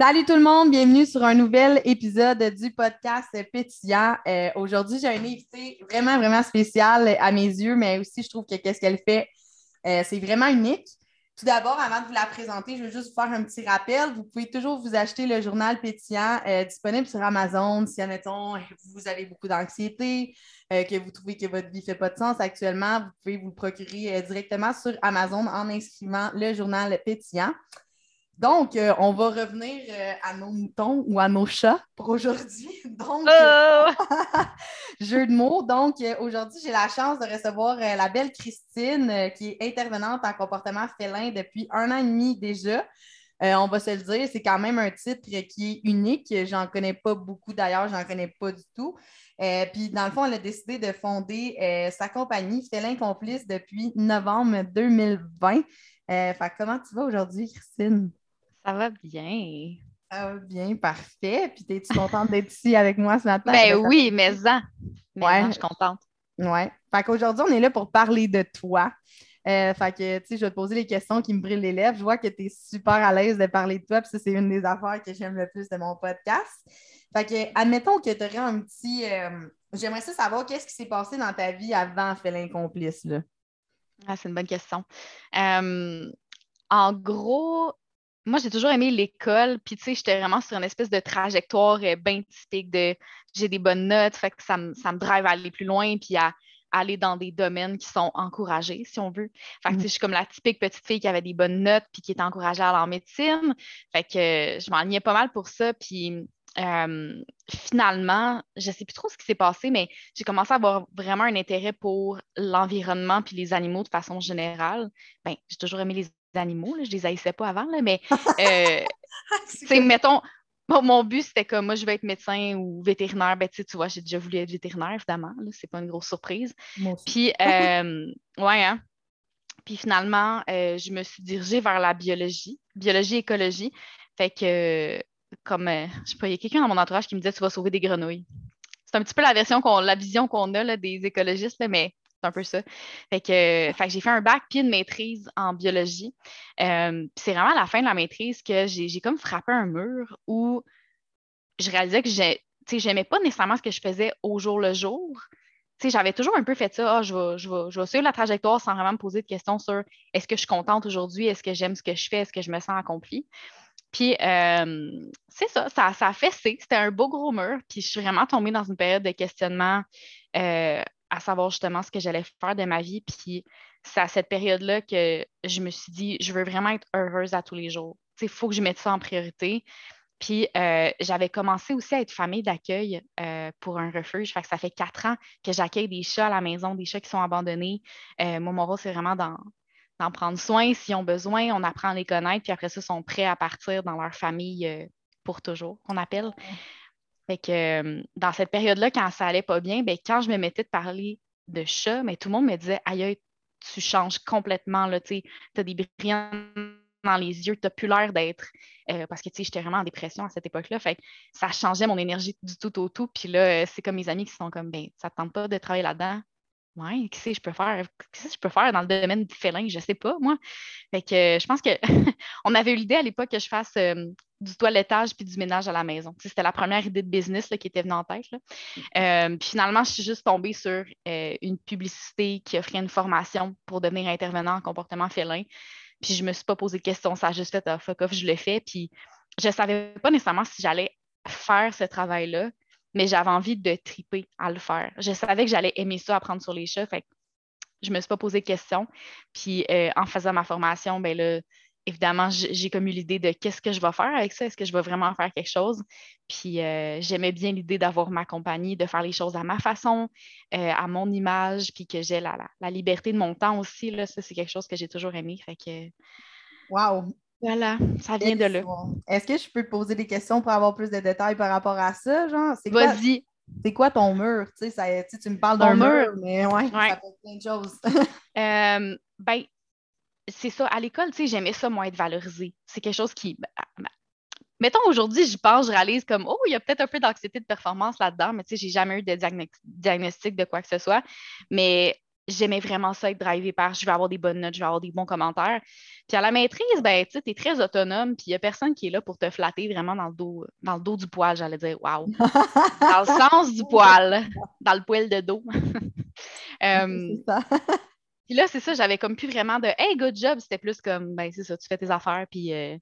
Salut tout le monde, bienvenue sur un nouvel épisode du podcast Pétillant. Euh, aujourd'hui, j'ai un invité vraiment, vraiment spécial à mes yeux, mais aussi je trouve que qu'est-ce qu'elle fait, euh, c'est vraiment unique. Tout d'abord, avant de vous la présenter, je veux juste vous faire un petit rappel. Vous pouvez toujours vous acheter le journal Pétillant euh, disponible sur Amazon si, admettons, vous avez beaucoup d'anxiété, que vous trouvez que votre vie ne fait pas de sens actuellement, vous pouvez vous le procurer directement sur Amazon en inscrivant le journal Pétillant. Donc, euh, on va revenir euh, à nos moutons ou à nos chats pour aujourd'hui. Donc, oh! jeu de mots. Donc, euh, aujourd'hui, j'ai la chance de recevoir la belle Christine, qui est intervenante en comportement félin depuis un an et demi déjà. on va se le dire, c'est quand même un titre qui est unique. J'en connais pas beaucoup d'ailleurs, j'en connais pas du tout. puis, dans le fond, elle a décidé de fonder sa compagnie Félin Complice depuis novembre 2020. fait, comment tu vas aujourd'hui, Christine? Ça va bien. Ça va bien, parfait. Puis, es-tu contente d'être ici avec moi ce matin? Ben oui, mais ça. ouais. je suis contente. Ouais. Fait qu'aujourd'hui, on est là pour parler de toi. Euh, fait que, tu sais, je vais te poser les questions qui me brillent les lèvres. Je vois que tu es super à l'aise de parler de toi, puis ça, c'est une des affaires que j'aime le plus de mon podcast. Fait que, admettons que tu aurais un petit. Euh, j'aimerais ça savoir qu'est-ce qui s'est passé dans ta vie avant Félin Complice, là? Ah, c'est une bonne question. Euh, en gros, moi, j'ai toujours aimé l'école, puis tu sais, j'étais vraiment sur une espèce de trajectoire euh, bien typique de j'ai des bonnes notes, fait que ça me, ça me drive à aller plus loin, puis à, aller dans des domaines qui sont encouragés, si on veut. Fait que, mmh. je suis comme la typique petite fille qui avait des bonnes notes puis qui était encouragée à aller en médecine. Fait que je m'enlignais pas mal pour ça. Puis finalement, je sais plus trop ce qui s'est passé, mais j'ai commencé à avoir vraiment un intérêt pour l'environnement puis les animaux de façon générale. Ben, j'ai toujours aimé les animaux, là, je les haïssais pas avant, là, mais euh, mettons, mon, but, c'était comme moi, je vais être médecin ou vétérinaire. Ben, tu vois, j'ai déjà voulu être vétérinaire, évidemment. C'est pas une grosse surprise. Puis, euh, ouais, hein? Puis finalement, euh, je me suis dirigée vers la biologie, biologie-écologie. Fait que, comme, je sais pas, il y a quelqu'un dans mon entourage qui me disait Tu vas sauver des grenouilles. C'est un petit peu la version qu'on, la vision qu'on a là, des écologistes, mais c'est un peu ça. Fait que, j'ai fait un bac puis une maîtrise en biologie. Euh, c'est vraiment à la fin de la maîtrise que j'ai comme frappé un mur où je réalisais que je n'aimais pas nécessairement ce que je faisais au jour le jour. J'avais toujours un peu fait ça, ah, je, vais, je, suivre la trajectoire sans vraiment me poser de questions sur est-ce que je suis contente aujourd'hui, est-ce que j'aime ce que je fais, est-ce que je me sens accomplie. Puis euh, c'est ça, ça, ça a fessé. C'était un beau gros mur. Puis je suis vraiment tombée dans une période de questionnement euh, à savoir justement ce que j'allais faire de ma vie. Puis c'est à cette période-là que je me suis dit, je veux vraiment être heureuse à tous les jours. Il faut que je mette ça en priorité. Puis euh, j'avais commencé aussi à être famille d'accueil euh, pour un refuge. Ça fait quatre ans que j'accueille des chats à la maison, des chats qui sont abandonnés. Euh, mon rôle, c'est vraiment d'en prendre soin s'ils ont besoin. On apprend à les connaître, puis après ça, ils sont prêts à partir dans leur famille pour toujours, on appelle. Fait que euh, dans cette période-là, quand ça allait pas bien, ben, quand je me mettais de parler de chat, tout le monde me disait Aïe, tu changes complètement, tu as des brillants dans les yeux, tu n'as plus l'air d'être. Euh, parce que j'étais vraiment en dépression à cette époque-là. Fait ça changeait mon énergie du tout au tout. Puis là, c'est comme mes amis qui sont comme ben, ça ne tente pas de travailler là-dedans? Ouais, qu'est-ce que je peux faire? Qu'est-ce que je peux faire dans le domaine du félin? Je ne sais pas, moi. Fait que euh, je pense qu'on avait eu l'idée à l'époque que je fasse euh, du toilettage puis du ménage à la maison. C'était la première idée de business qui était venue en tête. Euh, puis finalement, je suis juste tombée sur une publicité qui offrait une formation pour devenir intervenant en comportement félin. Puis je ne me suis pas posé de questions, ça a juste fait un fuck off, je l'ai fait. Puis je ne savais pas nécessairement si j'allais faire ce travail-là mais j'avais envie de triper à le faire. Je savais que j'allais aimer ça, apprendre sur les chats. Fait je ne me suis pas posé de questions. Puis euh, en faisant ma formation, ben là, évidemment, j'ai comme eu l'idée de qu'est-ce que je vais faire avec ça? Est-ce que je vais vraiment faire quelque chose? Puis euh, j'aimais bien l'idée d'avoir ma compagnie, de faire les choses à ma façon, euh, à mon image, puis que j'ai la, la, liberté de mon temps aussi. Là, ça, c'est quelque chose que j'ai toujours aimé. Fait que... Wow! Voilà, ça vient de là. Est-ce que je peux poser des questions pour avoir plus de détails par rapport à ça? Genre, Vas-y. C'est quoi ton mur? Tu, sais, tu me parles d'un mur, mais ouais, ça fait plein de choses. euh, ben, c'est ça. À l'école, tu sais, j'aimais ça, moi, être valorisée. C'est quelque chose qui. Ben, mettons, aujourd'hui, je pense, je réalise comme, oh, il y a peut-être un peu d'anxiété de performance là-dedans, mais tu sais, j'ai jamais eu de diagnostic de quoi que ce soit. Mais j'aimais vraiment ça être drivé par je vais avoir des bonnes notes, je vais avoir des bons commentaires. Puis à la maîtrise, ben, tu es très autonome, puis il n'y a personne qui est là pour te flatter vraiment dans le dos, dans le dos du poil, j'allais dire, waouh. dans le sens du poil, dans le poil de dos. euh, puis là, c'est ça, j'avais comme plus vraiment de Hey, good job, c'était plus comme ben c'est ça, tu fais tes affaires, puis euh,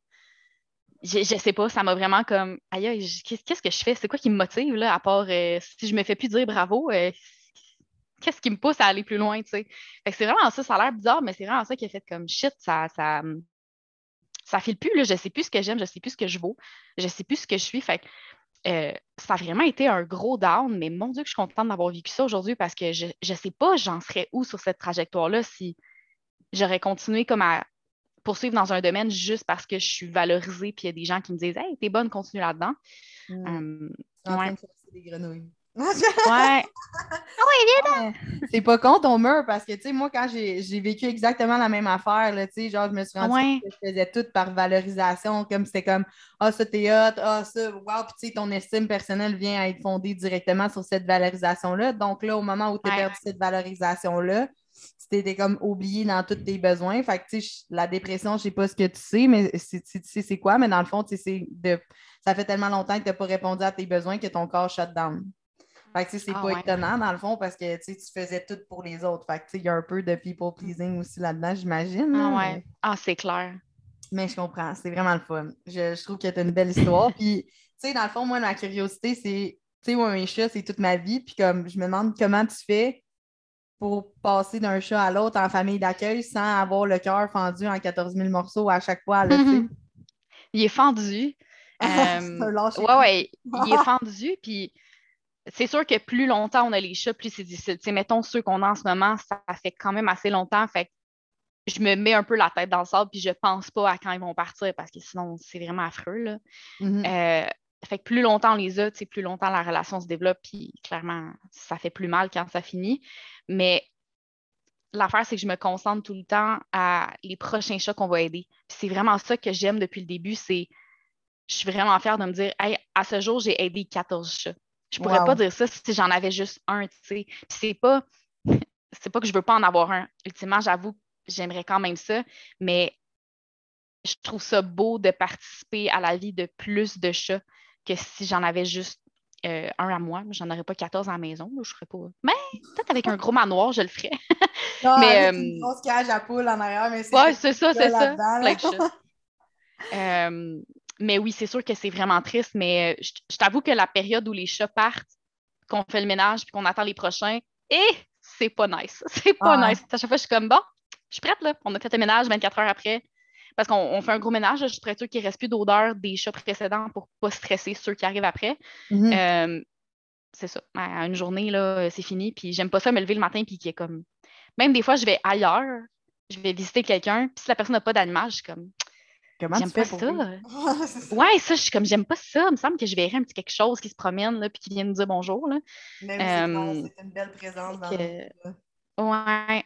je, je, sais pas, ça m'a vraiment comme aïe, qu'est-ce que je fais? C'est quoi qui me motive là, à part euh, si je me fais plus dire bravo, euh, qu'est-ce qui me pousse à aller plus loin, tu sais. C'est vraiment ça, ça a l'air bizarre, mais c'est vraiment ça qui a fait comme shit, ça, ça, ça file plus, là, je sais plus ce que j'aime, je sais plus ce que je vaux, je sais plus ce que je suis. Fait euh, ça a vraiment été un gros down, mais mon Dieu que je suis contente d'avoir vécu ça aujourd'hui parce que je ne sais pas j'en serais où sur cette trajectoire-là si j'aurais continué comme à poursuivre dans un domaine juste parce que je suis valorisée puis il y a des gens qui me disent Hey, t'es bonne, continue là-dedans. Mmh. ouais. des grenouilles ouais. Ah ouais, C'est pas con ton mur parce que, tu sais, moi, quand j'ai vécu exactement la même affaire, tu sais, genre, je me suis rendu compte que je faisais tout par valorisation, comme c'était comme, ah, ça, t'es hot, ah, ça, wow, puis tu sais, ton estime personnelle vient à être fondée directement sur cette valorisation-là. Donc là, au moment où tu as perdu cette valorisation-là, tu étais comme oublié dans tous tes besoins. Fait que, tu sais, la dépression, je sais pas ce que tu sais, mais tu sais c'est quoi, mais dans le fond, tu sais, de... ça fait tellement longtemps que tu n'as pas répondu à tes besoins que ton corps shut down. Fait que c'est ah pas étonnant dans le fond parce que tu faisais tout pour les autres. Fait que il y a un peu de people pleasing aussi là-dedans, j'imagine. Ah ouais. Ah, c'est clair. Mais je comprends, c'est vraiment le fun. Je, trouve que tu une belle histoire. Puis, tu sais, dans le fond, moi, ma curiosité, c'est, tu sais, moi, mes chats, c'est toute ma vie. Puis, comme, je me demande comment tu fais pour passer d'un chat à l'autre en famille d'accueil sans avoir le cœur fendu en 14 000 morceaux à chaque fois. Là, Il est fendu. euh, ouais, ouais, il est fendu. Puis, c'est sûr que plus longtemps on a les chats, plus c'est difficile. mettons ceux qu'on a en ce moment, ça fait quand même assez longtemps. Fait je me mets un peu la tête dans le sable, puis je pense pas à quand ils vont partir parce que sinon, c'est vraiment affreux. Là. Mm-hmm. Euh, fait que plus longtemps on les a, plus longtemps la relation se développe, puis clairement, ça fait plus mal quand ça finit. Mais l'affaire, c'est que je me concentre tout le temps à les prochains chats qu'on va aider. c'est vraiment ça que j'aime depuis le début, c'est je suis vraiment fière de me dire, hey, à ce jour, j'ai aidé 14 chats. Je pourrais pas dire ça si j'en avais juste un, tu sais. c'est pas, c'est pas que je veux pas en avoir un. Ultimement, j'avoue, j'aimerais quand même ça, mais je trouve ça beau de participer à la vie de plus de chats que si j'en avais juste euh, un à moi. J'en aurais pas 14 à la maison, je ferais pas. Mais peut-être avec un gros manoir, je le ferais. non, mais, avec une euh, grosse cage à poule en arrière, mais c'est. Ouais, c'est ça, c'est ça. euh, mais oui, c'est sûr que c'est vraiment triste, mais euh, je, t'avoue que la période où les chats partent, qu'on fait le ménage puis qu'on attend les prochains, et eh, c'est pas nice. C'est pas nice. À chaque fois, je suis comme bon, je suis prête là. On a fait le ménage 24 heures après. Parce qu'on fait un gros ménage, je suis prête qu'il ne reste plus d'odeur des chats précédents pour ne pas stresser ceux qui arrivent après. Mm-hmm. Euh, c'est ça. À une journée, là, c'est fini. Puis j'aime pas ça me lever le matin puis qui est comme. Même des fois, je vais ailleurs, je vais visiter quelqu'un, puis si la personne n'a pas d'animal, je suis comme Comment j'aime pas ça. ouais, ça, je suis comme, j'aime pas ça. Il me semble que je verrais un petit quelque chose qui se promène, là, puis qui vient nous dire bonjour. Là. Euh, c'est une belle présence dans que... Ouais.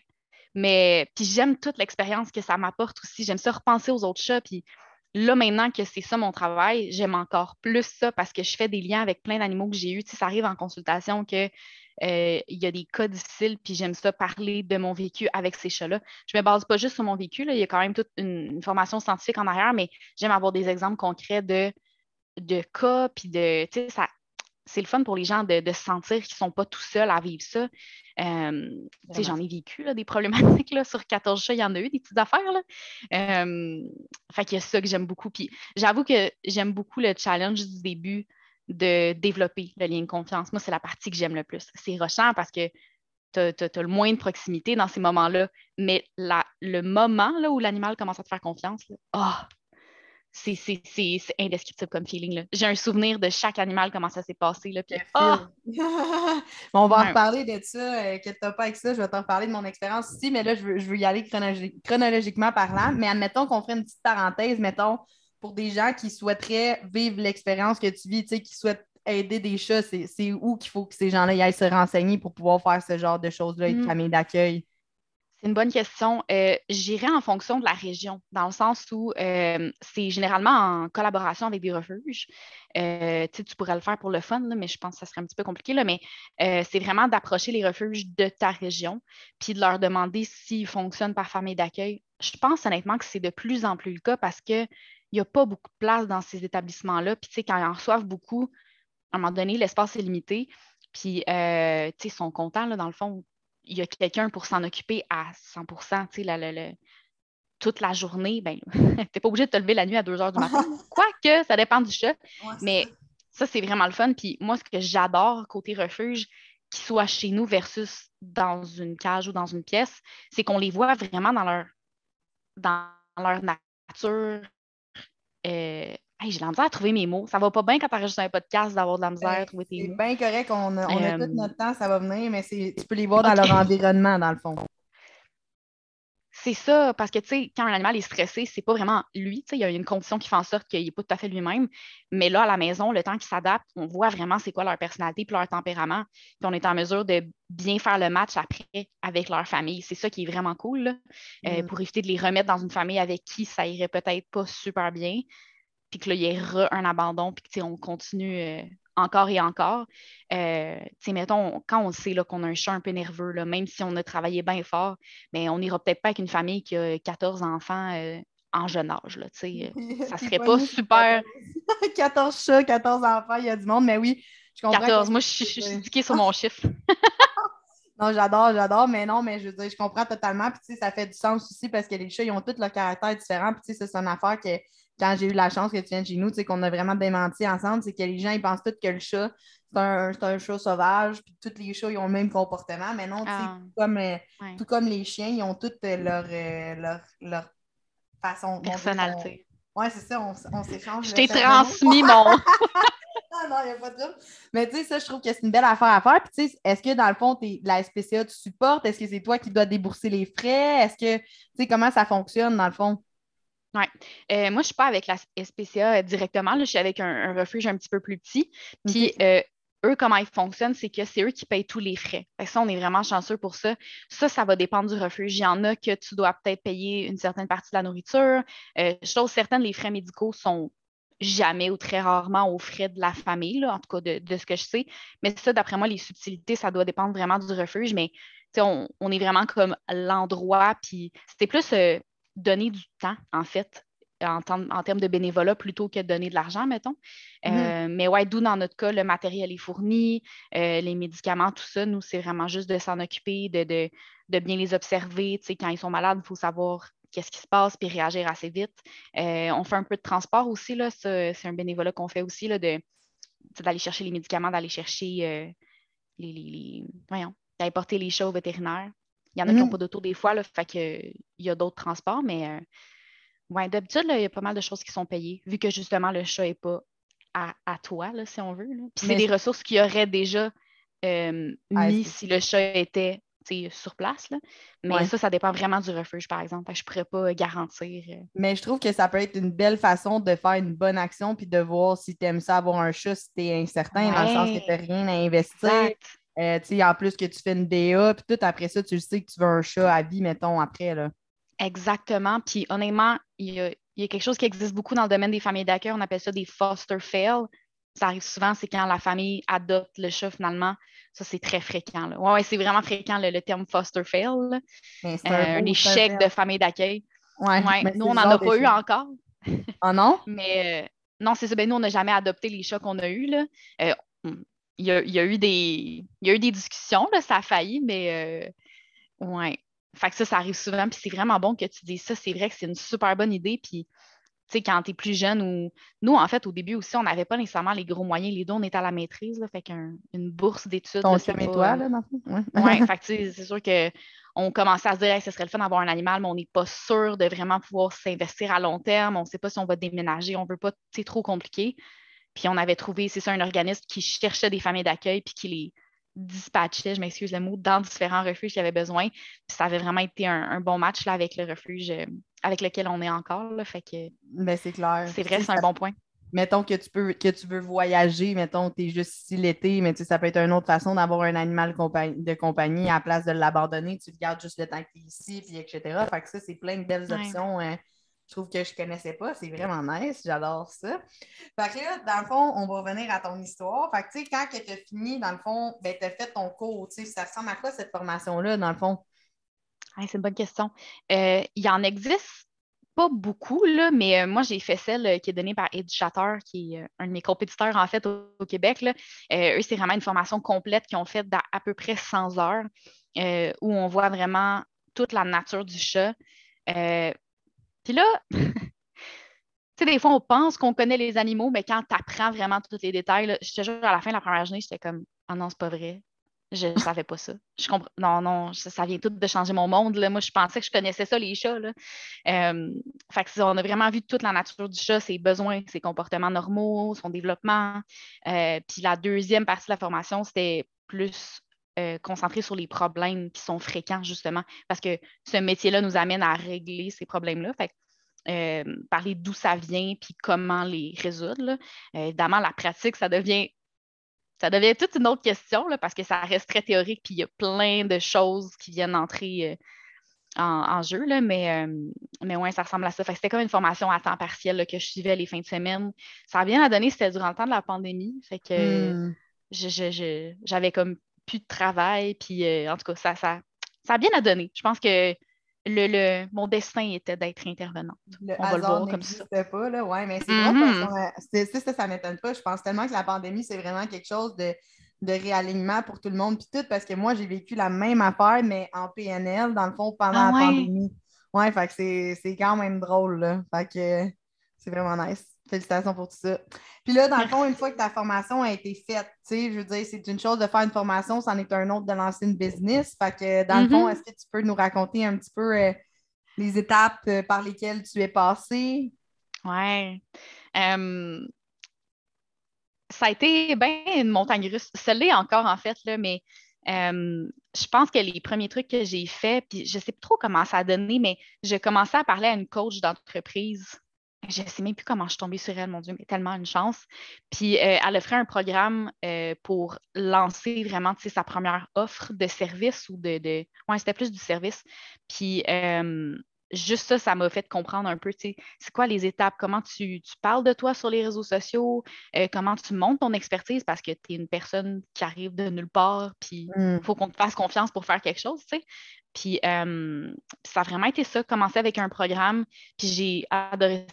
Mais, puis j'aime toute l'expérience que ça m'apporte aussi. J'aime ça repenser aux autres chats. Puis là, maintenant que c'est ça mon travail, j'aime encore plus ça parce que je fais des liens avec plein d'animaux que j'ai eus. Tu sais, ça arrive en consultation que euh, il y a des cas difficiles, puis j'aime ça parler de mon vécu avec ces chats-là. Je ne me base pas juste sur mon vécu, il y a quand même toute une, formation scientifique en arrière, mais j'aime avoir des exemples concrets de, de cas, puis de, ça, c'est le fun pour les gens de, se sentir qu'ils ne sont pas tout seuls à vivre ça. Euh, j'en ai vécu là, des problématiques là, sur 14 chats, il y en a eu des petites affaires. Là. Euh, fait qu'il y a ça que j'aime beaucoup. Puis j'avoue que j'aime beaucoup le challenge du début de développer le lien de confiance. Moi, c'est la partie que j'aime le plus. C'est rochant parce que tu as, le moins de proximité dans ces moments-là, mais le moment là, où l'animal commence à te faire confiance, oh, c'est indescriptible comme feeling. J'ai un souvenir de chaque animal, comment ça s'est passé. Là, puis, oh! on va en reparler de ça. Euh, que pas avec ça. Je vais t'en reparler de mon expérience ici, mais là, je veux, je veux y aller chronologiquement parlant. Mais admettons qu'on ferait une petite parenthèse, mettons, pour des gens qui souhaiteraient vivre l'expérience que tu vis, qui souhaitent aider des chats, c'est où qu'il faut que ces gens-là aillent se renseigner pour pouvoir faire ce genre de choses-là, une mm. famille d'accueil? C'est une bonne question. Euh, j'irais en fonction de la région, dans le sens où euh, c'est généralement en collaboration avec des refuges. Euh, tu pourrais le faire pour le fun, mais je pense que ça serait un petit peu compliqué. Là, mais c'est vraiment d'approcher les refuges de ta région, puis de leur demander s'ils fonctionnent par famille d'accueil. Je pense honnêtement que c'est de plus en plus le cas parce qu'il n'y a pas beaucoup de place dans ces établissements-là. Puis, quand ils en reçoivent beaucoup, à un moment donné, l'espace est limité. Puis, tu sais, ils sont contents, là, dans le fond, il y a quelqu'un pour s'en occuper à 100% toute la journée, ben, tu n'es pas obligé de te lever la nuit à 2 heures du matin. Quoique, ça dépend du chat. mais ça, c'est vraiment le fun. Puis moi, ce que j'adore côté refuge, qu'ils soient chez nous versus dans une cage ou dans une pièce, c'est qu'on les voit vraiment dans leur, dans leur nature euh, j'ai la misère à trouver mes mots. Ça va pas bien quand tu enregistres un podcast d'avoir de la misère à trouver tes mots. C'est bien correct, on a, tout euh, notre temps, ça va venir, mais tu peux les voir dans leur environnement, dans le fond. C'est ça, parce que, tu sais, quand un animal est stressé, c'est pas vraiment lui, tu sais, il y a une condition qui fait en sorte qu'il n'est pas tout à fait lui-même. Mais là, à la maison, le temps qu'il s'adapte, on voit vraiment c'est quoi leur personnalité puis leur tempérament. Puis on est en mesure de bien faire le match après avec leur famille. C'est ça qui est vraiment cool, euh, mm. pour éviter de les remettre dans une famille avec qui ça irait peut-être pas super bien puis que là, il y ait un abandon, puis que on continue euh, encore et encore. Euh, mettons, quand on sait qu'on a un chat un peu nerveux, là, même si on a travaillé bien fort, mais ben, on n'ira peut-être pas avec une famille qui a 14 enfants euh, en jeune âge. Là, ça serait pas super. 14 chats, 14 enfants, il y a du monde, mais oui, je comprends. 14, moi, je suis stické sur mon chiffre. non, j'adore, j'adore, mais non, mais je veux dire, je comprends totalement. Puis, ça fait du sens aussi parce que les chats, ils ont tous leur caractère différent. Puis, c'est une affaire que quand j'ai eu la chance que tu viennes chez nous, qu'on a vraiment démenti ensemble, c'est que les gens ils pensent tous que le chat, c'est un, chat sauvage, puis tous les chats ils ont le même comportement. Mais non, ah. tout, comme, euh, tout comme les chiens, ils ont toutes euh, leur, euh, leur, leur, façon. Personnalité. Oui, c'est ça, on, s'échange. Je t'ai transmis mon. ah non, il n'y a pas de trouble. Mais tu sais, ça, je trouve que c'est une belle affaire à faire. Puis tu sais, est-ce que dans le fond, es, la SPCA, tu supportes? Est-ce que c'est toi qui dois débourser les frais? Est-ce que, tu sais, comment ça fonctionne dans le fond? Oui. Euh, moi, je ne suis pas avec la SPCA euh, directement. je suis avec un, refuge un petit peu plus petit. Puis, euh, eux, comment ils fonctionnent, c'est que c'est eux qui payent tous les frais. ça, on est vraiment chanceux pour ça. Ça, ça va dépendre du refuge. Il y en a que tu dois peut-être payer une certaine partie de la nourriture. chose certaine, les frais médicaux sont jamais ou très rarement aux frais de la famille, en tout cas de, ce que je sais. Mais ça, d'après moi, les subtilités, ça doit dépendre vraiment du refuge. Mais on, on est vraiment comme l'endroit. Puis c'était plus donner du temps, en fait, en, termes de bénévolat plutôt que de donner de l'argent, mettons. Euh, mais ouais, d'où dans notre cas, le matériel est fourni, euh, les médicaments, tout ça, nous, c'est vraiment juste de s'en occuper, de, bien les observer. Tu sais, quand ils sont malades, il faut savoir qu'est-ce qui se passe, puis réagir assez vite. Euh, on fait un peu de transport aussi, là, c'est un bénévolat qu'on fait aussi, là, de, d'aller chercher les médicaments, d'aller chercher les, les, voyons, d'aller porter les chats au vétérinaire. Il y en a qui n'ont mm-hmm. pas d'auto des fois, là, fait qu'il y a d'autres transports, mais euh, ouais, d'habitude, il y a pas mal de choses qui sont payées, vu que justement le chat n'est pas à, toi, là, si on veut. Puis c'est des ressources qu'il y aurait déjà euh, mis si le chat était sur place. Là. Mais ça, ça dépend vraiment du refuge, par exemple. Je ne pourrais pas garantir. Euh. Mais je trouve que ça peut être une belle façon de faire une bonne action puis de voir si tu aimes ça avoir un chat si tu es incertain, dans le sens que tu n'as rien à investir. Euh, en plus que tu fais une DA, puis tout après ça, tu sais que tu veux un chat à vie, mettons, après. Là. Exactement. Puis honnêtement, il y, a, quelque chose qui existe beaucoup dans le domaine des familles d'accueil, on appelle ça des foster fail. Ça arrive souvent, c'est quand la famille adopte le chat finalement. Ça, c'est très fréquent. Oui, ouais, c'est vraiment fréquent le, terme foster fail. Euh, un, échec de famille d'accueil. Ouais, nous, on n'en a pas eu encore. Ah non? mais euh, non, c'est ça. Ben, nous, on n'a jamais adopté les chats qu'on a eus. Là il y, a, eu des, il y a eu des discussions, là, ça a failli, mais euh, ouais. Fait que ça, ça arrive souvent, puis c'est vraiment bon que tu dises ça. C'est vrai que c'est une super bonne idée. Puis, tu sais, quand tu es plus jeune, ou nous, en fait, au début aussi, on n'avait pas nécessairement les gros moyens. Les deux, on était à la maîtrise, là, fait qu'une bourse d'études. On toi, là, dans Ouais, ouais fait que c'est sûr qu'on commençait à se dire, ce serait le fun d'avoir un animal, mais on n'est pas sûr de vraiment pouvoir s'investir à long terme. On ne sait pas si on va déménager, on ne veut pas, c'est trop compliqué. Puis on avait trouvé, c'est ça, un organisme qui cherchait des familles d'accueil puis qui les dispatchait, je m'excuse le mot, dans différents refuges qui avaient besoin. Puis ça avait vraiment été un, bon match là, avec le refuge euh, avec lequel on est encore. Là, fait que ben, c'est clair. C'est vrai, c'est un bon point. mettons que tu peux que tu veux voyager, mettons que tu es juste ici l'été, mais ça peut être une autre façon d'avoir un animal de compagnie à la place de l'abandonner, tu le gardes juste le temps qu'il est ici, puis etc. Fait que ça, c'est plein de belles options. Hein. Je trouve que je ne connaissais pas. C'est vraiment nice. J'adore ça. Fait que là, dans le fond, on va revenir à ton histoire. Fait que, tu quand tu as fini, dans le fond, ben, tu as fait ton cours. Ça ressemble à quoi cette formation-là, dans le fond? c'est une bonne question. Euh, il en existe pas beaucoup, là, mais euh, moi, j'ai fait celle euh, qui est donnée par Éducateur, qui est un de mes compétiteurs, en fait, au, Québec. Eux, c'est vraiment une formation complète qu'ils ont faite d'à peu près 100 heures, où on voit vraiment toute la nature du chat. Puis là, tu sais, des fois, on pense qu'on connaît les animaux, mais quand tu apprends vraiment tous les détails, je te jure, à la fin de la première journée, j'étais comme, ah non, c'est pas vrai. Je ne savais pas ça. Je comprends. Non, non, ça, vient tout de changer mon monde. Là. Moi, je pensais que je connaissais ça, les chats. Là. Euh, fait on a vraiment vu toute la nature du chat, ses besoins, ses comportements normaux, son développement. Euh, puis la deuxième partie de la formation, c'était plus euh, concentré sur les problèmes qui sont fréquents, justement, parce que ce métier-là nous amène à régler ces problèmes-là. Fait parler d'où ça vient puis comment les résoudre. évidemment, la pratique, ça devient ça devient toute une autre question parce que ça reste très théorique, puis il y a plein de choses qui viennent entrer euh, en, jeu, là, mais, euh, mais ouais, ça ressemble à ça. C'était comme une formation à temps partiel que je suivais les fins de semaine. Ça a bien à donner, c'était durant le temps de la pandémie. Fait que hmm. j'avais comme plus de travail, puis euh, en tout cas, ça, ça, ça a bien à donner. Je pense que le, mon destin était d'être intervenante. Le On va le voir comme ça. pas, là, ouais, mais c'est mm ça, ça m'étonne pas. Je pense tellement que la pandémie, c'est vraiment quelque chose de, de réalignement pour tout le monde, puis tout, parce que moi, j'ai vécu la même affaire, mais en PNL, dans le fond, pendant ah la pandémie. Ouais, fait que c'est quand même drôle, là. Fait que c'est vraiment nice. Félicitations pour tout ça. Puis là, dans le fond, une fois que ta formation a été faite, tu sais, je veux dire, c'est une chose de faire une formation, c'en est un autre de lancer une business. Fait que dans le fond, mm-hmm. est-ce que tu peux nous raconter un petit peu euh, les étapes euh, par lesquelles tu es passée? Ouais. ça a été bien une montagne russe. Ça l'est encore, en fait, là, mais je pense que les premiers trucs que j'ai faits, puis je ne sais pas trop comment ça a donné, mais j'ai commencé à parler à une coach d'entreprise je ne sais même plus comment je suis tombée sur elle, mon Dieu, mais tellement une chance. Puis euh, elle a fait un programme euh, pour lancer vraiment sa première offre de service ou de. de... Ouais, c'était plus du service. Puis euh, juste ça, ça m'a fait comprendre un peu, c'est quoi les étapes, comment tu, parles de toi sur les réseaux sociaux, comment tu montes ton expertise? Parce que tu es une personne qui arrive de nulle part, puis il mmh. faut qu'on te fasse confiance pour faire quelque chose, tu sais. Puis ça a vraiment été ça, commencer avec un programme, puis j'ai adoré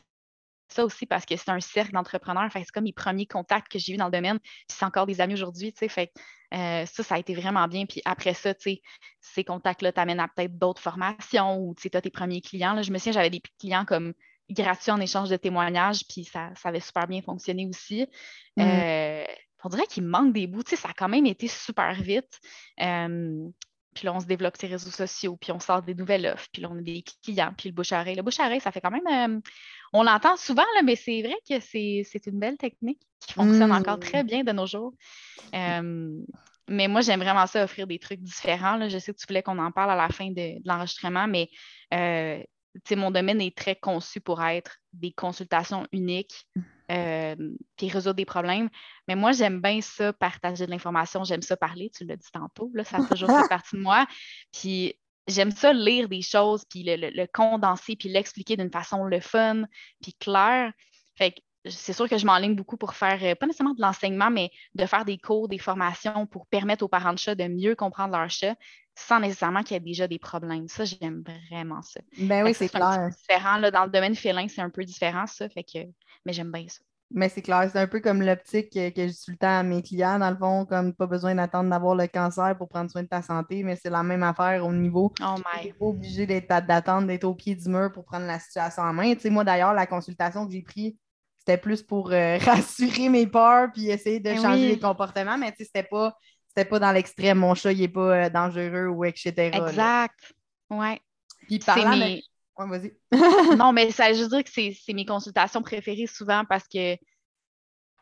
ça aussi parce que c'est un cercle d'entrepreneurs. c'est comme les premiers contacts que j'ai eu dans le domaine. Puis c'est encore des amis aujourd'hui. Fait euh, ça, ça a été vraiment bien. Puis après ça, ces contacts-là t'amènent à peut-être d'autres formations ou tu as tes premiers clients. Là. Je me souviens, j'avais des clients comme gratuits en échange de témoignages, puis ça, ça avait super bien fonctionné aussi. Mmh. Euh, on dirait qu'il manque des bouts. ça a quand même été super vite. Euh, puis là, on se développe ses réseaux sociaux, puis on sort des nouvelles offres, puis là, on a des clients, puis le bouche à oreille. Le bouche à oreille, ça fait quand même. On l'entend souvent, là, mais c'est vrai que c'est une belle technique qui fonctionne encore mmh. très bien de nos jours. mais moi, j'aime vraiment ça, offrir des trucs différents. Je sais que tu voulais qu'on en parle à la fin de, l'enregistrement, mais euh, mon domaine est très conçu pour être des consultations uniques, euh, puis résoudre des problèmes. Mais moi, j'aime bien ça, partager de l'information, j'aime ça parler, tu l'as dit tantôt, là, ça a toujours fait partie de moi. Puis j'aime ça lire des choses, puis le, condenser, puis l'expliquer d'une façon le fun, puis claire. Fait que c'est sûr que je m'enligne beaucoup pour faire, euh, pas nécessairement de l'enseignement, mais de faire des cours, des formations pour permettre aux parents de chat de mieux comprendre leur chat sans nécessairement qu'il y ait déjà des problèmes. Ça, j'aime vraiment ça. Ben oui, c'est clair. Différent, là, dans le domaine félin, c'est un peu différent, ça, fait que, mais j'aime bien ça. Mais c'est clair, c'est un peu comme l'optique que, que je suis le temps à mes clients, dans le fond, comme pas besoin d'attendre d'avoir le cancer pour prendre soin de ta santé, mais c'est la même affaire au niveau. Oh my. pas obligé d'attendre d'être au pied du mur pour prendre la situation en main. Tu sais, moi, d'ailleurs, la consultation que j'ai prise, c'était plus pour euh, rassurer mes peurs puis essayer de ben changer les comportements, mais tu sais, c'était pas, pas dans l'extrême. Mon chat, il est pas euh, dangereux ou etc. Exact. Ouais. Puis parlant mes... Ouais, vas-y. non, mais ça, je veux dire que c'est mes consultations préférées souvent parce que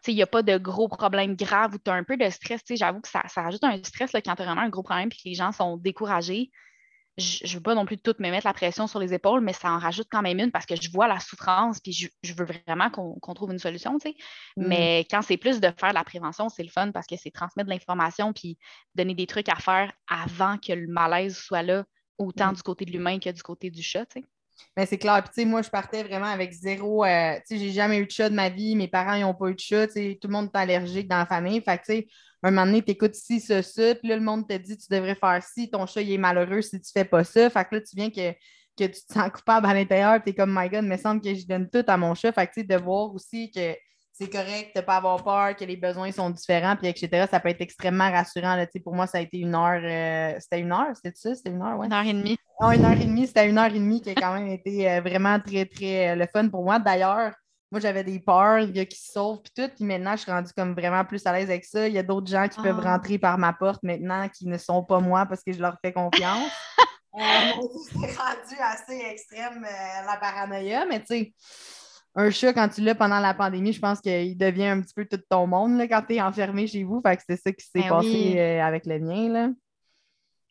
il n'y a pas de gros problèmes graves ou tu as un peu de stress. J'avoue que ça, ça rajoute un stress là, quand tu as vraiment un gros problème et que les gens sont découragés. je ne veux pas non plus tout me mettre la pression sur les épaules, mais ça en rajoute quand même une parce que je vois la souffrance, puis je, veux vraiment qu'on trouve une solution, tu sais. Mm. Mais quand c'est plus de faire de la prévention, c'est le fun parce que c'est transmettre de l'information, puis donner des trucs à faire avant que le malaise soit là, autant mm. du côté de l'humain que du côté du chat. Mais c'est clair. Puis, tu sais, moi, je partais vraiment avec zéro. Euh, tu sais, j'ai jamais eu de chat de ma vie. Mes parents, ils n'ont pas eu de chat. Tu sais, tout le monde est allergique dans la famille. Fait que, tu sais, un moment donné, tu écoutes ci, ça, ça. Puis là, le monde te dit, tu devrais faire ci. Ton chat, il est malheureux si tu fais pas ça. Fait que là, tu viens que, que tu te sens coupable à l'intérieur. Tu es comme, my God, il me semble que je donne tout à mon chat. Fait que, tu sais, de voir aussi que c'est correct de ne pas avoir peur, que les besoins sont différents, puis etc. Ça peut être extrêmement rassurant. Là, pour moi, ça a été une heure. Euh, c'était une heure, c'était ça? C'était une heure, ouais. Une heure et demie. Oh, une heure et demie, c'était une heure et demie qui a quand même été euh, vraiment très, très euh, le fun pour moi. D'ailleurs, moi, j'avais des peurs, il y a qui se sauvent, puis tout. Puis maintenant, je suis rendue comme vraiment plus à l'aise avec ça. Il y a d'autres gens qui peuvent ah. rentrer par ma porte maintenant qui ne sont pas moi parce que je leur fais confiance. c'est rendu assez extrême, la paranoïa, mais tu sais un chat, quand tu l'as pendant la pandémie, je pense qu'il devient un petit peu tout ton monde là, quand tu es enfermé chez vous. Fait que c'est ça qui s'est ben passé euh, avec le mien. Là.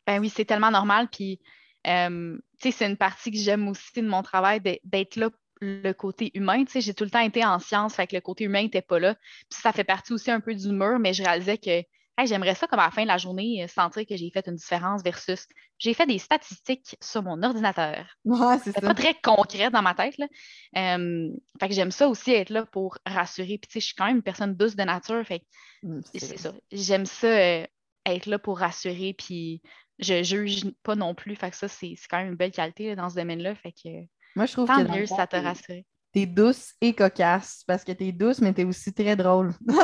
Ben oui, c'est tellement normal. Puis, euh, c'est une partie que j'aime aussi de mon travail, d'être là le côté humain. j'ai tout le temps été en science, fait que le côté humain n'était pas là. Puis ça fait partie aussi un peu du mur, mais je réalisais que j'aimerais ça comme à la fin de la journée euh, sentir que j'ai fait une différence versus j'ai fait des statistiques sur mon ordinateur. c'est pas très concret dans ma tête. Là. fait que j'aime ça aussi être là pour rassurer. Puis je suis quand même une personne douce de nature. Fait mmh, c'est ça. J'aime ça euh, être là pour rassurer. Puis je juge pas non plus. Fait que ça, c'est quand même une belle qualité dans ce domaine-là. Fait que Moi, je trouve tant mieux ça te rassure t'es douce et cocasse parce que t'es douce, mais t'es aussi très drôle.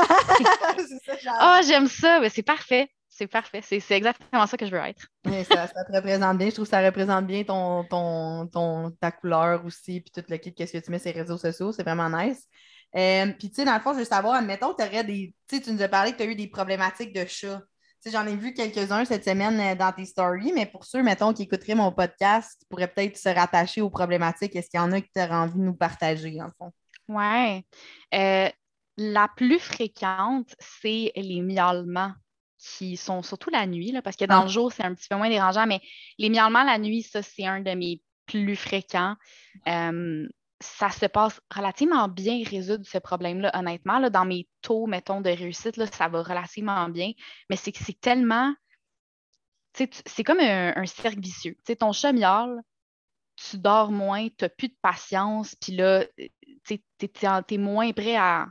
Ah, oh, j'aime ça, mais c'est parfait. C'est parfait. C'est exactement ça que je veux être. ça, te représente bien. Je trouve que ça représente bien ton, ton, ton ta couleur aussi, puis tout le kit, qu'est-ce que tu mets sur les réseaux sociaux. C'est vraiment nice. Euh, puis, tu sais, dans le fond, je veux savoir, admettons, tu aurais des. Tu sais, tu nous as parlé que tu as eu des problématiques de chat. J'en ai vu quelques-uns cette semaine euh, dans tes stories, mais pour ceux, mettons, qui écouteraient mon podcast, qui pourraient peut-être se rattacher aux problématiques, est-ce qu'il y en a qui auraient envie de nous partager, en fond? Oui. Euh, la plus fréquente, c'est les miaulements qui sont surtout la nuit, là, parce que dans ah. le jour, c'est un petit peu moins dérangeant, mais les miaulements la nuit, ça, c'est un de mes plus fréquents. Euh, ça se passe relativement bien résoudre ce problème-là, honnêtement. Là, dans mes taux, mettons, de réussite, là, ça va relativement bien. Mais c'est que c'est tellement. C'est comme un, cercle vicieux. ton chat miaule, tu dors moins, tu n'as plus de patience, puis là, tu es, moins prêt à.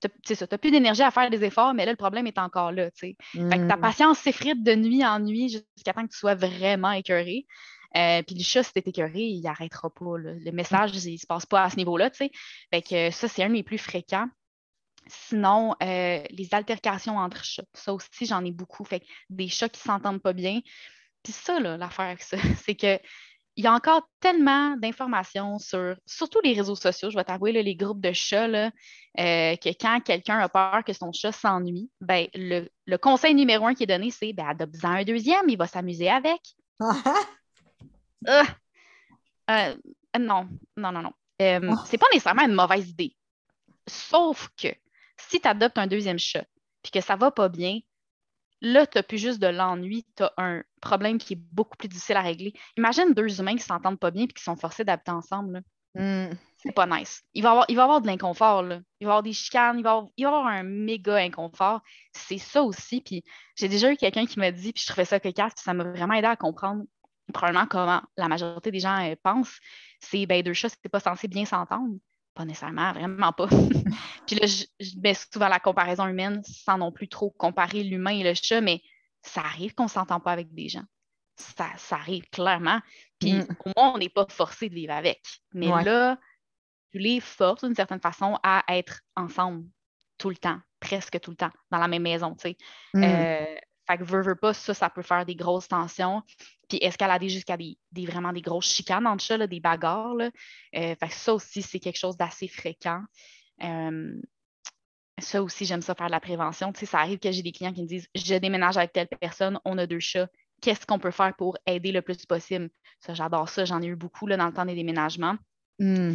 Tu n'as plus d'énergie à faire des efforts, mais là, le problème est encore là. Fait que ta mmh. patience s'effrite de nuit en nuit jusqu'à temps que tu sois vraiment écœuré. Euh, puis le chat, si écœuré, il n'arrêtera pas. Le message, il ne se passe pas à ce niveau-là. Fait que ça, c'est un des plus fréquents. Sinon, euh, les altercations entre chats. Ça aussi, j'en ai beaucoup. Fait des chats qui ne s'entendent pas bien. Puis ça, l'affaire avec ça, c'est que il y a encore tellement d'informations sur, surtout les réseaux sociaux, je vais t'avouer, les groupes de chats, euh, que quand quelqu'un a peur que son chat s'ennuie, ben, le, conseil numéro un qui est donné, c'est ben, adopte-en un deuxième, il va s'amuser avec. Euh, euh, non, non, non, non. Euh, oh. C'est pas nécessairement une mauvaise idée. Sauf que si tu adoptes un deuxième chat puis que ça va pas bien, là, tu n'as plus juste de l'ennui, tu as un problème qui est beaucoup plus difficile à régler. Imagine deux humains qui s'entendent pas bien et qui sont forcés d'habiter ensemble. Hmm. C'est pas nice. Il va, y avoir, il va avoir de l'inconfort. Il va y avoir des chicanes, il va y avoir, un méga inconfort. C'est ça aussi. Puis j'ai déjà eu quelqu'un qui m'a dit, puis je trouvais ça cocasse, puis ça m'a vraiment aidé à comprendre probablement comment la majorité des gens euh, pensent, c'est ben, deux chats, c'est pas censé bien s'entendre. Pas nécessairement, vraiment pas. Puis là, je, mets souvent la comparaison humaine sans non plus trop comparer l'humain et le chat, mais ça arrive qu'on ne s'entend pas avec des gens. Ça, arrive clairement. Puis mm. au moins, on n'est pas forcé de vivre avec. Mais là, tu les forces d'une certaine façon à être ensemble tout le temps, presque tout le temps, dans la même maison. Tu sais. Mm. Euh, fait que veux, pas, ça, ça peut faire des grosses tensions. Puis escalader jusqu'à des, vraiment des grosses chicanes entre chats, des bagarres. Là. Euh, fait que ça aussi, c'est quelque chose d'assez fréquent. Euh, ça aussi, j'aime ça faire de la prévention. Tu sais, ça arrive que j'ai des clients qui me disent Je déménage avec telle personne, on a deux chats. Qu'est-ce qu'on peut faire pour aider le plus possible? Ça, j'adore ça. J'en ai eu beaucoup là, dans le temps des déménagements. Hmm.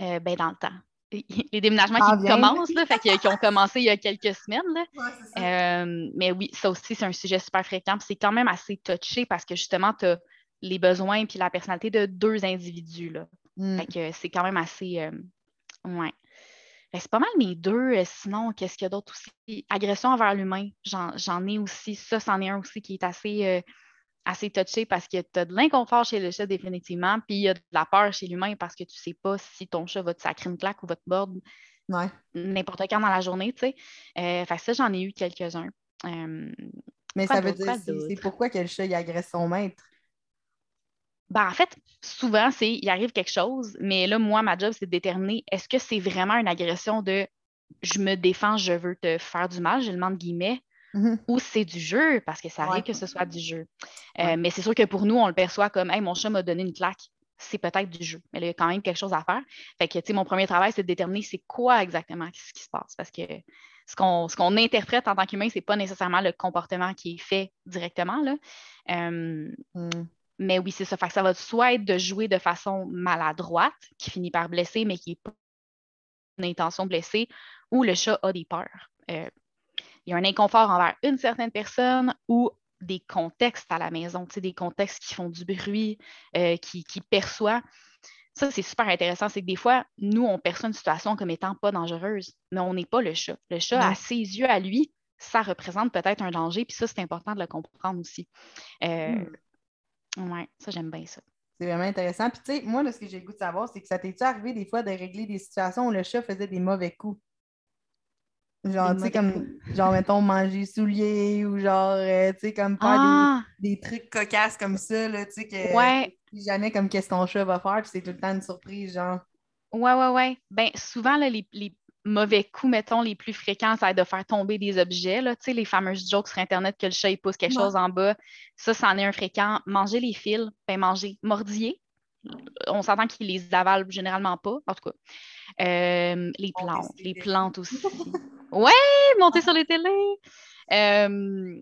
Euh, ben, dans le temps les déménagements qui commencent, là, fait qui, ont commencé il y a quelques semaines. Là. Euh, mais oui, ça aussi, c'est un sujet super fréquent. C'est quand même assez touché parce que justement, tu as les besoins puis la personnalité de deux individus. Là. Mm. Fait que c'est quand même assez. euh, ouais. Ben, c'est pas mal mes deux. euh, sinon, qu'est-ce qu'il y a d'autre aussi? Agression envers l'humain. J'en, j'en ai aussi. Ça, c'en est un aussi qui est assez, euh, assez touché parce que tu as de l'inconfort chez le chat définitivement, puis il y a de la peur chez l'humain parce que tu sais pas si ton chat va te sacrer une claque ou va te mordre Ouais. n'importe quand dans la journée, tu sais. Euh, fait que ça, j'en ai eu quelques-uns. Euh, Mais ça veut dire, c'est pourquoi que le chat, il agresse son maître? Ben, en fait, souvent, c'est il arrive quelque chose, mais là, moi, ma job, c'est de déterminer est-ce que c'est vraiment une agression de je me défends, je veux te faire du mal, je le demande guillemets, Mhm. ou c'est du jeu, parce que ça arrive Ouais. que ce soit du jeu. Euh, Ouais. Mais c'est sûr que pour nous, on le perçoit comme Hey, mon chat m'a donné une claque. C'est peut-être du jeu, mais il y a quand même quelque chose à faire. Fait que, tu sais, mon premier travail, c'est de déterminer c'est quoi exactement ce qui se passe. Parce que ce qu'on ce qu'on interprète en tant qu'humain, c'est pas nécessairement le comportement qui est fait directement. Là. Euh, Mm. mais oui, c'est ça. Fait que ça va soit être de jouer de façon maladroite, qui finit par blesser, mais qui n'est pas une intention de blesser, ou le chat a des peurs. Euh, il y a un inconfort envers une certaine personne ou des contextes à la maison, des contextes qui font du bruit, euh, qui, qui perçoit. Ça, c'est super intéressant. C'est que des fois, nous, on perçoit une situation comme étant pas dangereuse, mais on n'est pas le chat. Le chat, à ses yeux, à lui, ça représente peut-être un danger, puis ça, c'est important de le comprendre aussi. Euh, Mm. Ouais, ça, j'aime bien ça. C'est vraiment intéressant. Puis, tu sais, moi, là, ce que j'ai le goût de savoir, c'est que ça t'est-tu arrivé des fois de régler des situations où le chat faisait des mauvais coups? Genre, Des tu sais, comme, genre, mettons, manger souliers ou genre, euh, tu sais, comme faire Ah, des, des trucs cocasses comme ça, là, tu sais, que ouais, jamais comme qu'est-ce que ton chat va faire, puis c'est tout le temps une surprise, genre. ouais, ouais, ouais. Ben, souvent, là, les, les mauvais coups, mettons, les plus fréquents, ça va être de faire tomber des objets, là, tu sais, les fameuses jokes sur Internet que le chat, il pousse quelque Ouais. chose en bas. Ça, c'en est un fréquent. Manger les fils, ben, manger mordier. On s'entend qu'ils les avalent généralement pas, en tout cas. Euh, les plantes, les plantes aussi. ouais, monter sur les télés. Euh,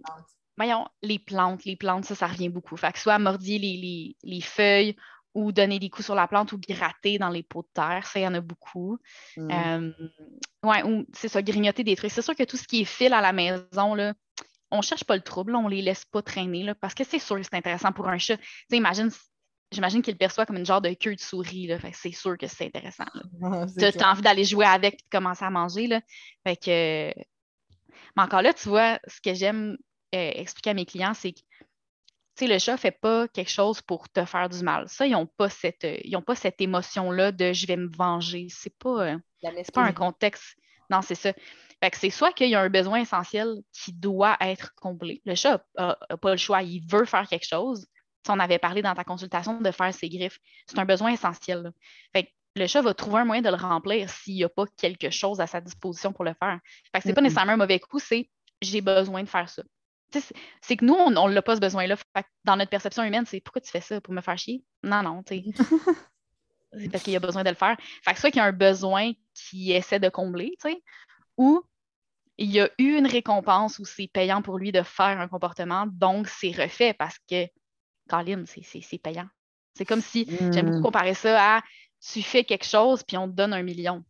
voyons, les plantes, les plantes, ça, ça revient beaucoup. Fait que soit mordier les, les- les feuilles ou donner des coups sur la plante ou gratter dans les pots de terre, ça, il y en a beaucoup. Mm. Euh, ouais, ou c'est ça, grignoter des trucs. C'est sûr que tout ce qui est fil à la maison, là, on cherche pas le trouble, on les laisse pas traîner, là, parce que c'est sûr que c'est intéressant pour un chat. Tu sais, imagine, j'imagine qu'il le perçoit comme une genre de queue de souris, là. Fait que c'est sûr que c'est intéressant. Ah, Tu as envie d'aller jouer avec et de commencer à manger. Là. Fait que... Mais encore là, tu vois, ce que j'aime euh, expliquer à mes clients, c'est que le chat ne fait pas quelque chose pour te faire du mal. Ça, ils n'ont pas cette, euh, ils ont pas cette émotion-là de je vais me venger. C'est pas, euh, c'est pas un contexte. Non, c'est ça. Fait que c'est soit qu'il y a un besoin essentiel qui doit être comblé. Le chat n'a pas le choix, il veut faire quelque chose. On avait parlé dans ta consultation de faire ses griffes, c'est un besoin essentiel. là. Fait que le chat va trouver un moyen de le remplir s'il n'y a pas quelque chose à sa disposition pour le faire. Fait que c'est pas nécessairement un mauvais coup, c'est j'ai besoin de faire ça. C'est que nous, on n'a pas ce besoin-là. Dans notre perception humaine, c'est pourquoi tu fais ça? Pour me faire chier? Non, non, tu c'est parce qu'il y a besoin de le faire. Fait que soit qu'il y a un besoin qui essaie de combler, tu sais, ou il y a eu une récompense où c'est payant pour lui de faire un comportement, donc c'est refait parce que, Colin, c'est- payant. C'est comme si, j'aime beaucoup Mm. comparer ça à tu fais quelque chose puis on te donne un million.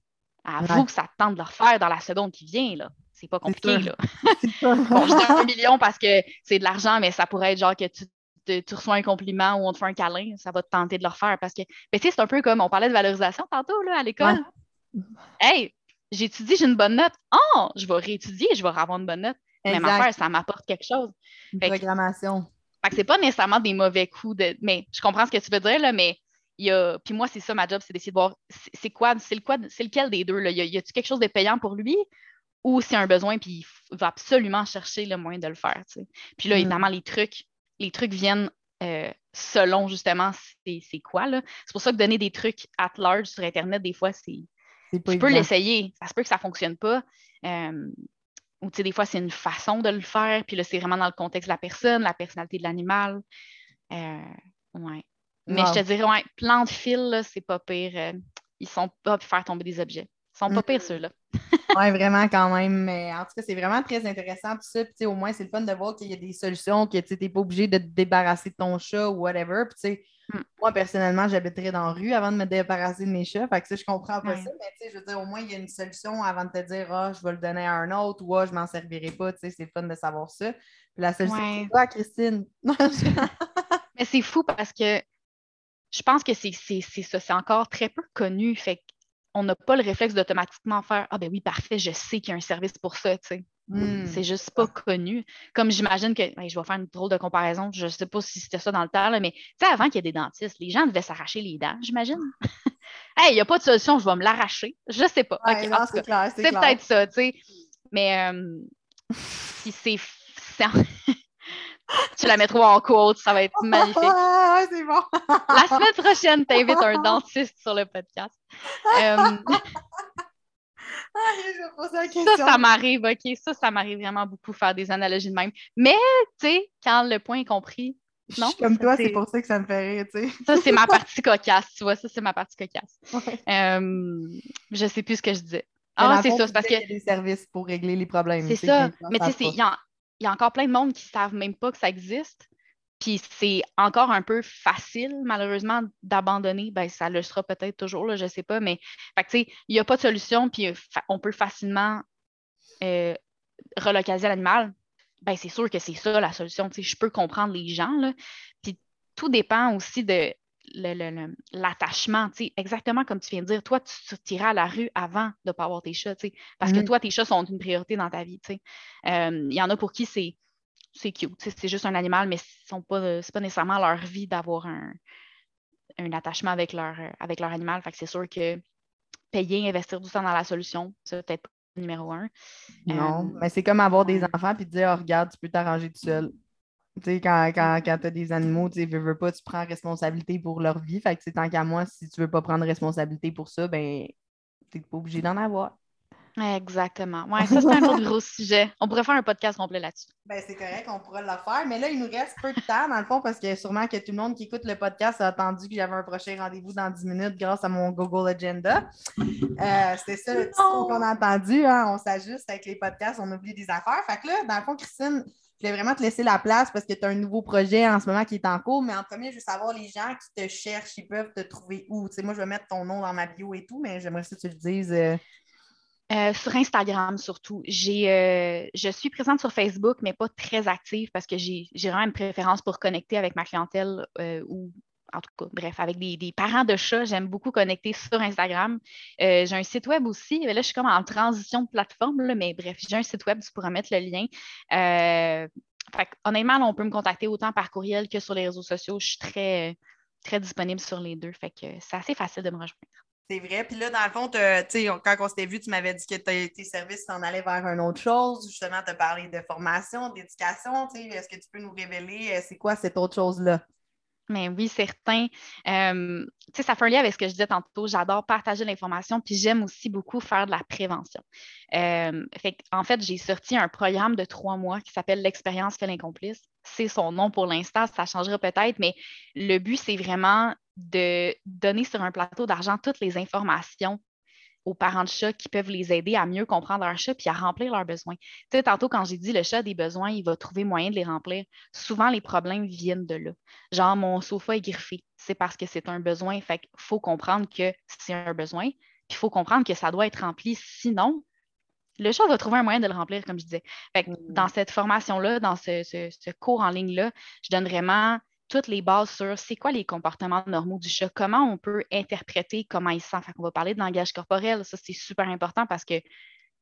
Avoue Ouais. que ça te tente de le refaire dans la seconde qui vient, là. C'est pas compliqué, là. Bon, je dis un million parce que c'est de l'argent, mais ça pourrait être genre que tu, te- tu reçois un compliment ou on te fait un câlin, ça va te tenter de le refaire parce que, mais tu sais, c'est un peu comme on parlait de valorisation tantôt, là, à l'école. Hey, j'étudie, j'ai une bonne note. Oh, je vais réétudier, je vais avoir une bonne note. Même Exact. affaire, ça m'apporte quelque chose. Fait programmation. Fait que c'est pas nécessairement des mauvais coups de. Mais je comprends ce que tu veux dire, là, mais il y a. Puis moi, c'est ça ma job, c'est d'essayer de voir c'est quoi, c'est le quoi, c'est lequel des deux, là? Y a- y a-tu quelque chose de payant pour lui ou c'est un besoin, puis il va absolument chercher le moyen de le faire. Puis là, Mm. évidemment, les trucs, les trucs viennent euh, selon justement c'est quoi, là? C'est pour ça que donner des trucs at large sur Internet, des fois, c'est tu peux l'essayer. Ça se peut que ça ne fonctionne pas. Euh, ou tu sais, des fois, c'est une façon de le faire. Puis là, c'est vraiment dans le contexte de la personne, la personnalité de l'animal. Euh, ouais. Mais Wow. je te dirais, ouais, plan de fil, c'est pas pire. Euh, ils sont pas pour faire tomber des objets. Ils sont pas pires, ceux-là. Oui, vraiment, quand même. Mais en tout cas, c'est vraiment très intéressant. Tout ça. Puis, tu sais, au moins, c'est le fun de voir qu'il y a des solutions, que tu n'es pas obligé de te débarrasser de ton chat ou whatever. Puis, tu sais. Moi, personnellement, j'habiterais dans la rue avant de me débarrasser de mes chats. Fait que ça, je comprends pas Ouais. ça. Mais, tu sais, je veux dire, au moins, il y a une solution avant de te dire, ah, je vais le donner à un autre ou ah, je m'en servirai pas. Tu sais, c'est fun de savoir ça. Puis, la solution, Ouais. c'est quoi, Christine? Je- C'est fou parce que je pense que c'est ça, c'est encore très peu connu. Fait qu'on n'a pas le réflexe d'automatiquement faire Ah ben oui, parfait, je sais qu'il y a un service pour ça, tu sais. Hmm. C'est juste pas connu. Comme j'imagine que, ben, je vais faire une drôle de comparaison, je ne sais pas si c'était ça dans le temps, mais tu sais, avant qu'il y ait des dentistes, les gens devaient s'arracher les dents, j'imagine. hey, il n'y a pas de solution, je vais me l'arracher. Je sais pas. c'est peut-être ça, tu sais. Mais euh, si c'est. tu la mettras en quote, ça va être magnifique. Ah, c'est bon. la semaine prochaine, tu invites un dentiste sur le podcast. Euh, ça, ça m'arrive, OK. Ça, ça m'arrive vraiment beaucoup faire des analogies de même. Mais, tu sais, quand le point est compris, non? comme toi, c'est pour ça que ça me fait rire, tu sais. Ça, c'est ma partie cocasse, tu vois. Ça, c'est ma partie cocasse. Ouais. Euh, je sais plus ce que je disais. ah, c'est ça, c'est parce que. Il y a des services pour régler les problèmes. C'est ça. Mais tu sais, il y, a encore plein de monde qui ne savent même pas que ça existe. Puis c'est encore un peu facile, malheureusement, d'abandonner. Ben, ça le sera peut-être toujours, là, je ne sais pas. Mais il n'y a pas de solution, puis euh, on peut facilement euh, relocaliser l'animal. Ben, c'est sûr que c'est ça la solution. Je peux comprendre les gens. Là. Puis tout dépend aussi de l'attachement, exactement comme tu viens de dire, toi, tu tirais à la rue avant de ne pas avoir tes chats, parce que mm-hmm. toi, tes chats sont une priorité dans ta vie. Euh, il y en a pour qui c'est c'est cute. C'est juste un animal, mais ce n'est pas, pas nécessairement leur vie d'avoir un, attachement avec leur, avec leur animal. Fait c'est sûr que payer, investir du temps dans la solution, c'est peut-être pas numéro un. Non, euh, mais c'est comme avoir des enfants et dire oh, regarde, tu peux t'arranger tout seul. Tu sais, quand, quand, quand tu as des animaux, tu veux, veux pas, tu prends responsabilité pour leur vie. Fait que tant qu'à moi, si tu veux pas prendre responsabilité pour ça, ben tu n'es pas obligé d'en avoir. Exactement. Ouais, ça, c'est un autre gros sujet. On pourrait faire un podcast complet là-dessus. Ben, c'est correct, on pourrait le faire. Mais là, il nous reste peu de temps, dans le fond, parce que sûrement que tout le monde qui écoute le podcast a attendu que j'avais un prochain rendez-vous dans 10 minutes grâce à mon Google Agenda. Euh, C'était ça le petit qu'on a entendu. Hein. On s'ajuste avec les podcasts, on oublie des affaires. Fait que là, dans le fond, Christine, je vais vraiment te laisser la place parce que tu as un nouveau projet en ce moment qui est en cours. Mais en premier, je veux savoir les gens qui te cherchent, ils peuvent te trouver où? Tu sais, moi, je vais mettre ton nom dans ma bio et tout, mais j'aimerais que tu le dises. Euh, euh, sur Instagram surtout. Euh, je suis présente sur Facebook, mais pas très active parce que j'ai vraiment une préférence pour connecter avec ma clientèle euh, ou en tout cas, bref, avec des, parents de chats, j'aime beaucoup connecter sur Instagram. j'ai un site web aussi. Là, je suis comme en transition de plateforme, mais bref, j'ai un site web, tu pourras mettre le lien. honnêtement, on peut me contacter autant par courriel que sur les réseaux sociaux. Je suis très, très disponible sur les deux. Fait que c'est assez facile de me rejoindre. C'est vrai. Puis là, dans le fond, quand on s'était vu, tu m'avais dit que tes services t'en allaient vers une autre chose. Justement, tu as parlé de formation, d'éducation. Est-ce que tu peux nous révéler euh, c'est quoi cette autre chose-là? Mais oui, certain. Euh, ça fait un lien avec ce que je disais tantôt. J'adore partager l'information, puis j'aime aussi beaucoup faire de la prévention. Euh, en fait, j'ai sorti un programme de trois mois qui s'appelle l'expérience fait l'incomplice. C'est son nom pour l'instant, ça changera peut-être, mais le but, c'est vraiment de donner sur un plateau d'argent toutes les informations aux parents de chat qui peuvent les aider à mieux comprendre leur chat puis à remplir leurs besoins. Tu sais, tantôt, quand j'ai dit le chat a des besoins, il va trouver moyen de les remplir. Souvent, les problèmes viennent de là. Genre, mon sofa est griffé. C'est parce que c'est un besoin. Fait qu'il faut comprendre que c'est un besoin. Puis il faut comprendre que ça doit être rempli. Sinon, le chat va trouver un moyen de le remplir, comme je disais. Fait que dans mmh. cette formation-là, dans ce, ce cours en ligne-là, je donne vraiment toutes les bases sur c'est quoi les comportements normaux du chat, comment on peut interpréter comment il se sent. on va parler de langage corporel, ça c'est super important parce que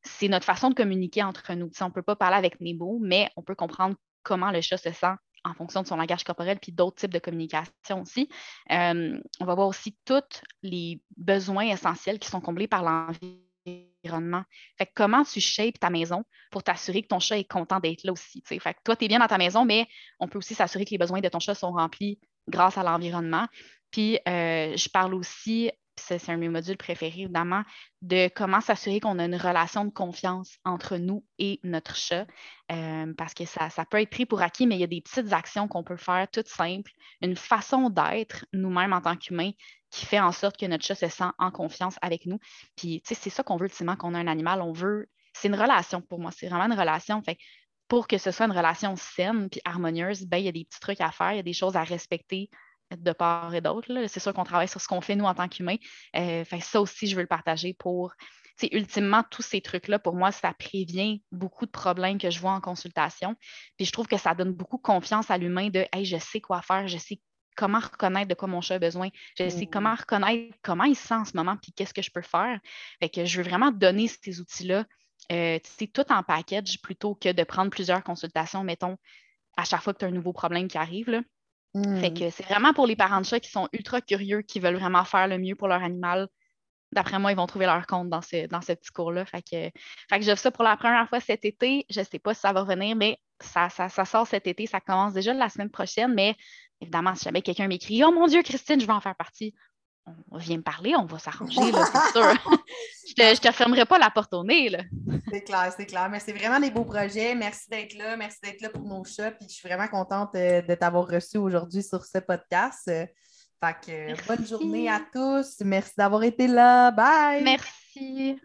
c'est notre façon de communiquer entre nous. on ne peut pas parler avec mes mots, mais on peut comprendre comment le chat se sent en fonction de son langage corporel, puis d'autres types de communication aussi. Euh, on va voir aussi tous les besoins essentiels qui sont comblés par l'envie environnement. Fait comment tu shapes ta maison pour t'assurer que ton chat est content d'être là aussi. Que toi, tu es bien dans ta maison, mais on peut aussi s'assurer que les besoins de ton chat sont remplis grâce à l'environnement. Puis, euh, je parle aussi c'est un de mes modules préférés, évidemment, de comment s'assurer qu'on a une relation de confiance entre nous et notre chat. Euh, parce que ça, ça, peut être pris pour acquis, mais il y a des petites actions qu'on peut faire toutes simples, une façon d'être nous-mêmes en tant qu'humains qui fait en sorte que notre chat se sent en confiance avec nous. Puis, tu sais, c'est ça qu'on veut ultimement, qu'on a un animal. On veut, c'est une relation pour moi, c'est vraiment une relation. Pour que ce soit une relation saine puis harmonieuse, ben, il y a des petits trucs à faire, il y a des choses à respecter de part et d'autre. C'est sûr qu'on travaille sur ce qu'on fait nous en tant qu'humains. Euh, ça aussi, je veux le partager pour. Ultimement, tous ces trucs-là, pour moi, ça prévient beaucoup de problèmes que je vois en consultation. Puis je trouve que ça donne beaucoup confiance à l'humain de Hey, je sais quoi faire, je sais comment reconnaître de quoi mon chat a besoin. Je sais Mm. comment reconnaître comment il se sent en ce moment, puis qu'est-ce que je peux faire. Fait que je veux vraiment donner ces outils-là, euh, tout en package plutôt que de prendre plusieurs consultations, mettons, à chaque fois que tu as un nouveau problème qui arrive. Là. Fait Mm. que c'est vraiment pour les parents de chats qui sont ultra curieux, qui veulent vraiment faire le mieux pour leur animal. D'après moi, ils vont trouver leur compte dans ce, dans ce petit cours-là. Fait que, fait que j'offre ça pour la première fois cet été. Je ne sais pas si ça va revenir, mais ça, ça, ça sort cet été. Ça commence déjà la semaine prochaine. Mais évidemment, si jamais quelqu'un m'écrit Oh mon Dieu, Christine, je vais en faire partie, on vient me parler, on va s'arranger, c'est sûr. je te, je te fermerai pas la porte au nez. C'est clair, c'est clair. Mais c'est vraiment des beaux projets. Merci d'être là. Merci d'être là pour nos chats. Puis je suis vraiment contente euh, de t'avoir reçu aujourd'hui sur ce podcast. Fait que bonne journée à tous. Merci d'avoir été là. Bye! Merci.